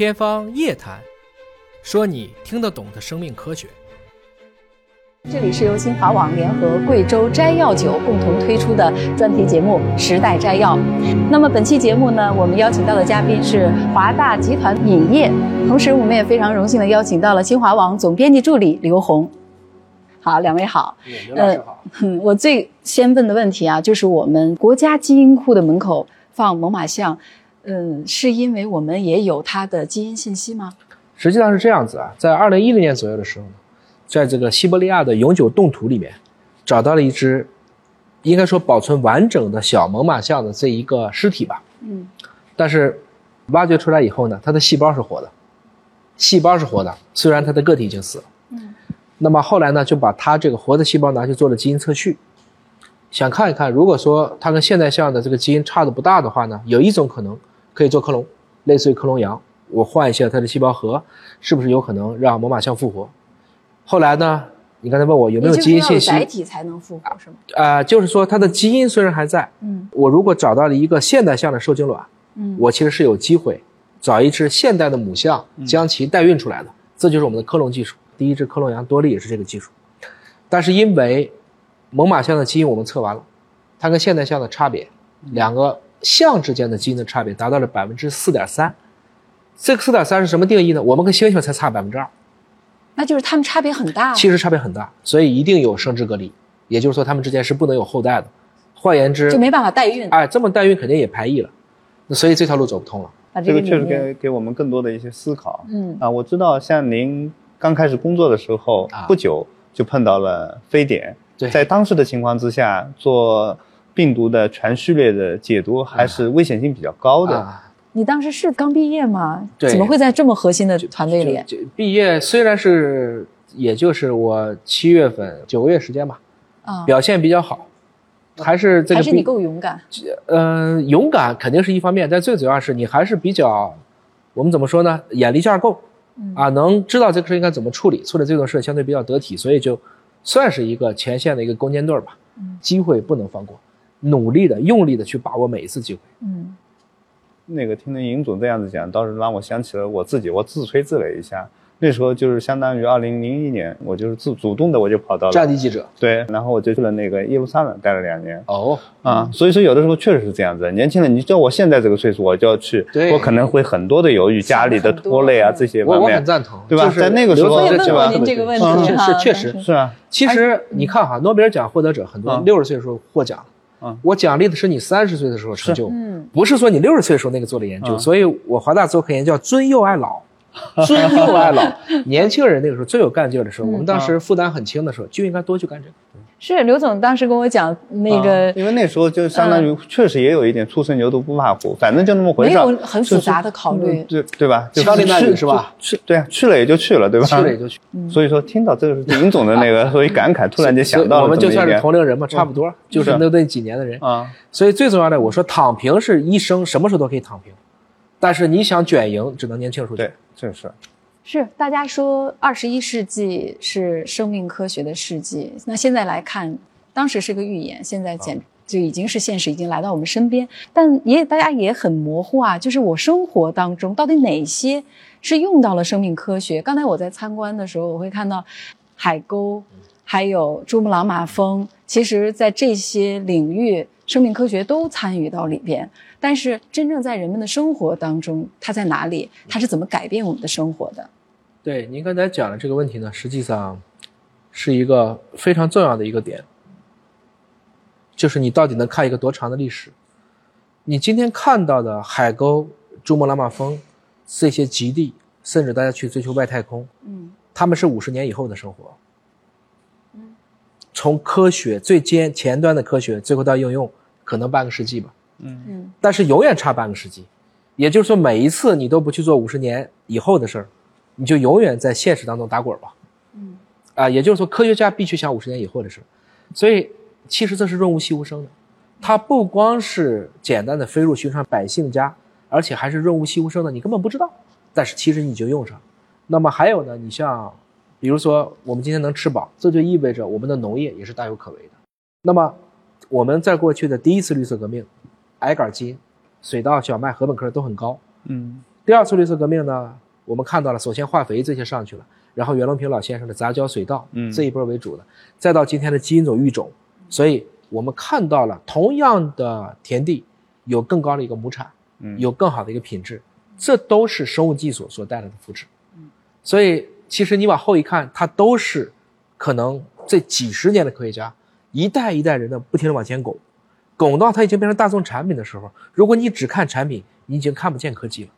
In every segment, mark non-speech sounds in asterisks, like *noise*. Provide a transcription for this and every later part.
天方夜谭，说你听得懂的生命科学。这里是由新华网联合贵州摘要酒共同推出的专题节目《时代摘要》。那么本期节目呢，我们邀请到的嘉宾是华大集团饮业，同时我们也非常荣幸的邀请到了新华网总编辑助理刘红。好，两位好。好。嗯，我最先问的问题啊，就是我们国家基因库的门口放猛犸象，嗯，是因为我们也有它的基因信息吗？实际上是这样子啊，在二零一零年左右的时候呢，在这个西伯利亚的永久冻土里面，找到了一只，应该说保存完整的小猛犸象的这一个尸体吧。嗯，但是挖掘出来以后呢，它的细胞是活的，细胞是活的，虽然它的个体已经死了。嗯，那么后来呢，就把它这个活的细胞拿去做了基因测序，想看一看，如果说它跟现代象的这个基因差的不大的话呢，有一种可能可以做克隆，类似于克隆羊，我换一下它的细胞核，是不是有可能让猛犸象复活？后来呢，你刚才问我有没有基因信息？载体才能复活是吗？啊、就是说它的基因虽然还在，嗯我如果找到了一个现代象的受精卵，嗯，我其实是有机会找一只现代的母象，将其代孕出来的，这就是我们的克隆技术。第一只克隆羊多利也是这个技术，但是因为猛犸象的基因我们测完了，它跟现代象的差别，两个象之间的基因的差别达到了百分之四点三。这个四点三是什么定义呢？我们跟猩猩才差百分之二，那就是它们差别很大。其实差别很大，所以一定有生殖隔离，也就是说它们之间是不能有后代的。换言之就，没办法代孕，哎，这么代孕肯定也排异了，那所以这条路走不通了。把这个确实给给我们更多的一些思考。嗯啊，我知道像您刚开始工作的时候，啊不久就碰到了非典，对在当时的情况之下，做病毒的全序列的解读还是危险性比较高的。啊，你当时是刚毕业吗？对怎么会在这么核心的团队里？毕业虽然是也就是我七月份九个月时间吧，啊，表现比较好，还是这个还是你够勇敢。呃勇敢肯定是一方面，但最主要是你还是比较，我们怎么说呢？眼力劲儿够，嗯啊，能知道这个事应该怎么处理，处理这种事相对比较得体，所以就算是一个前线的一个攻坚队儿吧。嗯机会不能放过，努力的、用力的去把握每一次机会。嗯。那个听了尹总这样子讲，倒是让我想起了我自己，我自吹自擂一下。那时候就是相当于二零零一年，我就是自主动的我就跑到了战地记者。对，然后我就去了那个耶路撒冷待了两年。哦，啊，所以说有的时候确实是这样子。年轻人，你叫我现在这个岁数，我就要去，对。我可能会很多的犹豫，家里的拖累啊 *laughs* 这些方面。我我很。赞同，对吧？就是在那个时候我也问过留作这吧？您这个问题嗯。是是确实是啊，其实你看哈，诺贝尔奖获得者很多嗯。六十岁的时候获奖，嗯。我奖励的是你三十岁的时候成就，嗯。不是说你六十岁的时候那个做的研究。嗯。所以我华大做科研叫尊幼爱老，尊幼爱老，*laughs* 年轻人那个时候最有干劲的时候，嗯。我们当时负担很轻的时候，就应该多去干这个。是刘总当时跟我讲那个啊因为那时候就相当于确实也有一点初生牛犊不怕虎，反正就那么回事没。有很复杂的考虑嗯。对对吧？就枪林弹雨去是吧？去对啊，去了也就去了，对吧？去了也就去，所以说听到这个是林总的那个，*laughs* 所以感慨，突然间想到了我们就算是同龄人嘛，差不多，就是是那那几年的人。啊，所以最重要的，我说躺平是一生什么时候都可以躺平，但是你想卷赢，只能年轻时候卷对。，这是是大家说二十一世纪是生命科学的世纪，那现在来看，当时是个预言，现在简就已经是现实，已经来到我们身边。但也大家也很模糊啊，就是我生活当中到底哪些是用到了生命科学？刚才我在参观的时候，我会看到海沟，还有珠穆朗玛峰，其实在这些领域，生命科学都参与到里边。但是真正在人们的生活当中，它在哪里？它是怎么改变我们的生活的？对，您刚才讲的这个问题呢，实际上是一个非常重要的一个点，就是你到底能看一个多长的历史？你今天看到的海沟、珠穆朗玛峰这些极地，甚至大家去追求外太空，嗯他们是五十年以后的生活。从科学最尖前端的科学，最后到应用，可能半个世纪吧。嗯嗯但是永远差半个世纪。也就是说，每一次你都不去做五十年以后的事儿，你就永远在现实当中打滚吧。嗯啊，也就是说，科学家必须想五十年以后的事儿。所以，其实这是润物细无声的，它不光是简单的飞入寻常百姓家，而且还是润物细无声的，你根本不知道，但是其实你就用上。那么还有呢，你像，比如说我们今天能吃饱，这就意味着我们的农业也是大有可为的。那么我们在过去的第一次绿色革命，矮杆基因、水稻、小麦、禾本科都很高。嗯。第二次绿色革命呢，我们看到了，首先化肥这些上去了，然后袁隆平老先生的杂交水稻，嗯。这一波为主的，再到今天的基因种育种，所以我们看到了同样的田地有更高的一个亩产，嗯。有更好的一个品质，这都是生物技术所带来的福祉。所以其实你往后一看，它都是可能这几十年的科学家一代一代人的不停的往前拱，拱到它已经变成大众产品的时候，如果你只看产品，你已经看不见科技了。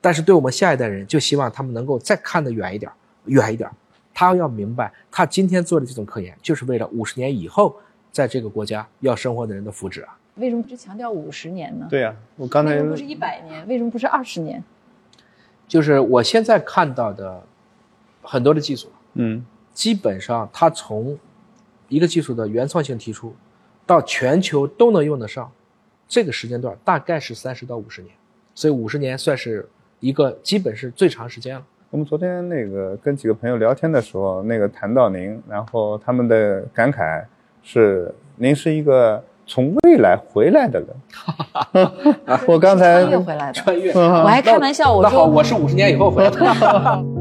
但是对我们下一代人，就希望他们能够再看得远一点，远一点。他要明白，他今天做的这种科研，就是为了五十年以后在这个国家要生活的人的福祉啊。为什么只强调五十年呢？对呀、我刚才为什么不是一百年？为什么不是二十年？就是我现在看到的很多的技术，嗯基本上它从一个技术的原创性提出，到全球都能用得上，这个时间段大概是三十到五十年，所以五十年算是一个基本是最长时间了。我们昨天那个跟几个朋友聊天的时候，那个谈到您，然后他们的感慨是您是一个从未来回来的人。*laughs* *laughs* 我刚才穿越回来的。穿越，我还开玩笑，我，说我是五十年以后回来的。*laughs*